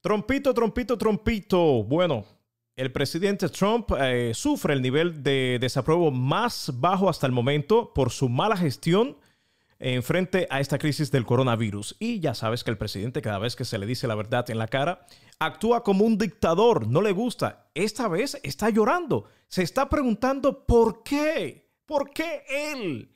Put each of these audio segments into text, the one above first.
Trompito, trompito, trompito. Bueno, el presidente Trump eh, sufre el nivel de desapruebo más bajo hasta el momento por su mala gestión en frente a esta crisis del coronavirus. Y ya sabes que el presidente, cada vez que se le dice la verdad en la cara, actúa como un dictador, no le gusta. Esta vez está llorando, se está preguntando por qué, por qué él,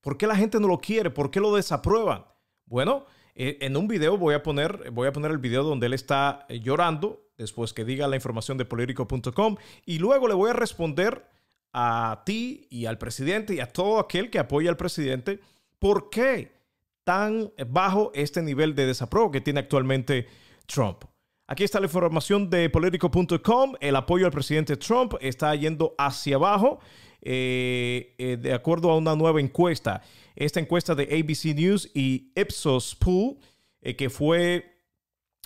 por qué la gente no lo quiere, por qué lo desaprueban. Bueno, en un video voy a poner, voy a poner el video donde él está llorando después que diga la información de político.com y luego le voy a responder a ti y al presidente y a todo aquel que apoya al presidente por qué tan bajo este nivel de desapruebo que tiene actualmente Trump. Aquí está la información de Politico.com. El apoyo al presidente Trump está yendo hacia abajo, eh, de acuerdo a una nueva encuesta. Esta encuesta de ABC News y Ipsos Pool, eh, que fue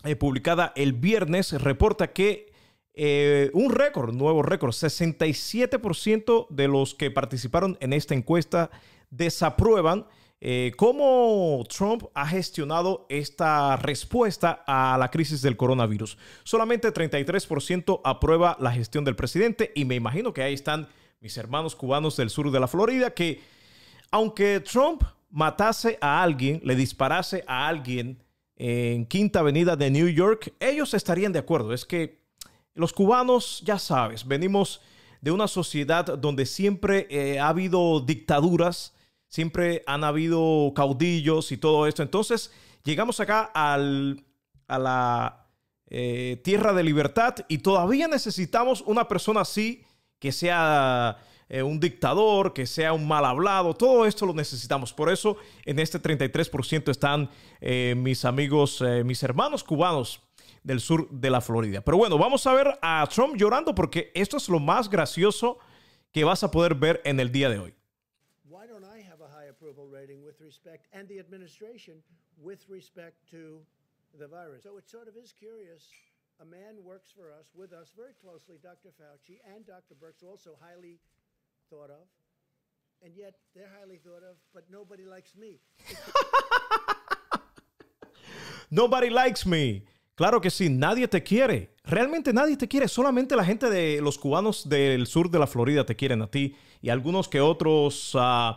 eh, publicada el viernes, reporta que eh, un récord, nuevo récord, 67% de los que participaron en esta encuesta desaprueban cómo Trump ha gestionado esta respuesta a la crisis del coronavirus. Solamente 33% aprueba la gestión del presidente y me imagino que ahí están mis hermanos cubanos del sur de la Florida que aunque Trump matase a alguien, le disparase a alguien en Quinta Avenida de New York, ellos estarían de acuerdo. Es que los cubanos, ya sabes, venimos de una sociedad donde siempre eh, ha habido dictaduras, siempre han habido caudillos y todo esto. Entonces, llegamos acá a la eh, tierra de libertad y todavía necesitamos una persona así que sea eh, un dictador, que sea un mal hablado, todo esto lo necesitamos. Por eso en este 33% están eh, mis amigos, eh, mis hermanos cubanos del sur de la Florida. Pero bueno, vamos a ver a Trump llorando porque esto es lo más gracioso que vas a poder ver en el día de hoy. Why don't I have a high approval rating with respect and the administration with respect to the virus? So it sort of is curious. A man works for us, with us very closely, Dr. Fauci and Dr. Birx, also highly thought of, and yet they're highly thought of, but nobody likes me. nobody likes me. Claro que sí, nadie te quiere. Realmente nadie te quiere. Solamente la gente de los cubanos del sur de la Florida te quieren a ti y algunos que otros uh,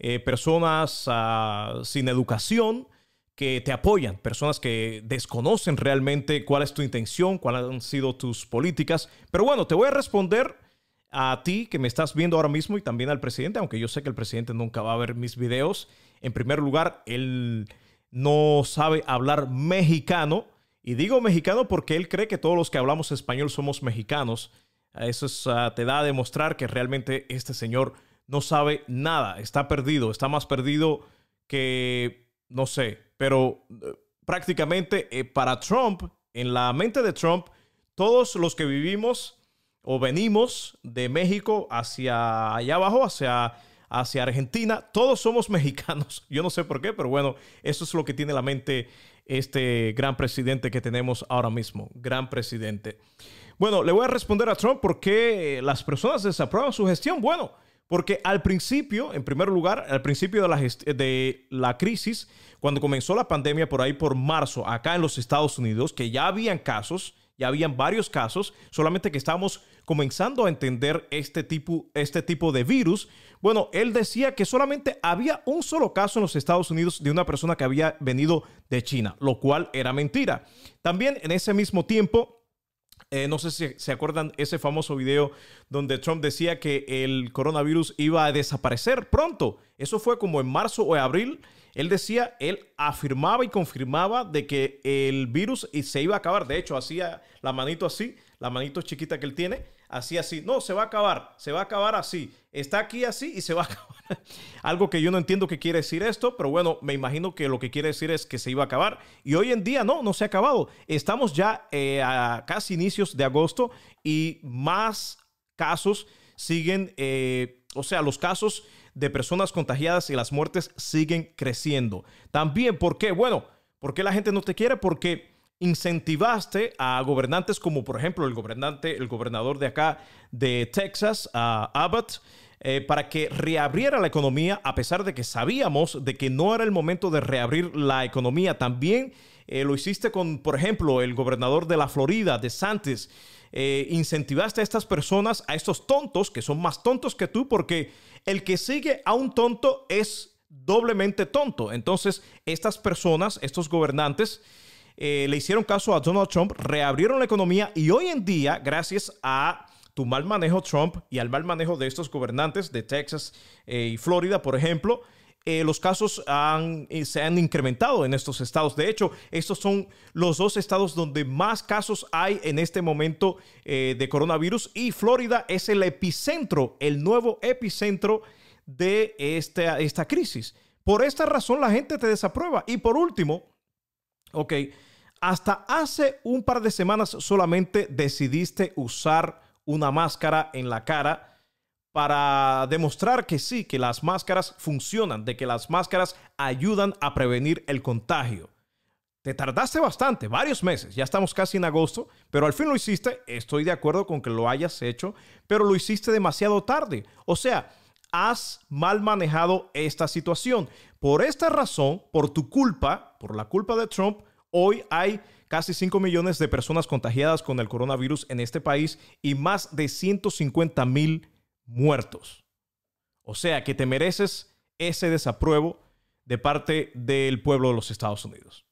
eh, personas uh, sin educación que te apoyan, personas que desconocen realmente cuál es tu intención, cuáles han sido tus políticas. Pero bueno, te voy a responder a ti que me estás viendo ahora mismo y también al presidente, aunque yo sé que el presidente nunca va a ver mis videos. En primer lugar, él no sabe hablar mexicano. Y digo mexicano porque él cree que todos los que hablamos español somos mexicanos. Eso ah, te da a demostrar que realmente este señor no sabe nada, está perdido, está más perdido que, no sé, pero eh, prácticamente eh, para Trump, en la mente de Trump, todos los que vivimos o venimos de México hacia allá abajo, hacia, hacia Argentina, todos somos mexicanos. Yo no sé por qué, pero bueno, eso es lo que tiene la mente este gran presidente que tenemos ahora mismo. Gran presidente. Bueno, le voy a responder a Trump por qué las personas desaprueban su gestión. Bueno, porque al principio, en primer lugar, al principio de la, crisis, cuando comenzó la pandemia por ahí por marzo, acá en los Estados Unidos, que ya habían casos, ya habían varios casos, solamente que estábamos comenzando a entender este tipo, este tipo de virus. Bueno, él decía que solamente había un solo caso en los Estados Unidos de una persona que había venido de China, lo cual era mentira. También en ese mismo tiempo, eh, no sé si se acuerdan ese famoso video donde Trump decía que el coronavirus iba a desaparecer pronto. Eso fue como en marzo o abril él decía, él afirmaba y confirmaba de que el virus se iba a acabar. De hecho, hacía la manito así, la manito chiquita que él tiene, hacía así. No, se va a acabar, se va a acabar así. Está aquí así y se va a acabar. Algo que yo no entiendo qué quiere decir esto, pero bueno, me imagino que lo que quiere decir es que se iba a acabar. Y hoy en día no, no se ha acabado. Estamos ya eh, a casi inicios de agosto y más casos siguen, eh, o sea, los casos de personas contagiadas y las muertes siguen creciendo. También, ¿por qué? Bueno, ¿por qué la gente no te quiere? Porque incentivaste a gobernantes como por ejemplo el gobernante, el gobernador de acá de Texas, Abbott, eh, para que reabriera la economía a pesar de que sabíamos de que no era el momento de reabrir la economía. También eh, lo hiciste con, por ejemplo, el gobernador de la Florida, de Santis. Eh, incentivaste a estas personas, a estos tontos, que son más tontos que tú, porque el que sigue a un tonto es doblemente tonto. Entonces, estas personas, estos gobernantes, eh, le hicieron caso a Donald Trump, reabrieron la economía y hoy en día, gracias a tu mal manejo Trump y al mal manejo de estos gobernantes de Texas y Florida, por ejemplo, eh, los casos eh, se han incrementado en estos estados. De hecho, estos son los dos estados donde más casos hay en este momento eh, de coronavirus y Florida es el epicentro, el nuevo epicentro de esta, esta crisis. Por esta razón la gente te desaprueba. Y por último, ok, hasta hace un par de semanas solamente decidiste usar una máscara en la cara para demostrar que sí, que las máscaras funcionan, de que las máscaras ayudan a prevenir el contagio. Te tardaste bastante, varios meses, ya estamos casi en agosto, pero al fin lo hiciste, estoy de acuerdo con que lo hayas hecho, pero lo hiciste demasiado tarde. O sea, has mal manejado esta situación. Por esta razón, por tu culpa, por la culpa de Trump, hoy hay casi 5 millones de personas contagiadas con el coronavirus en este país y más de 150 mil muertos. O sea que te mereces ese desapruebo de parte del pueblo de los Estados Unidos.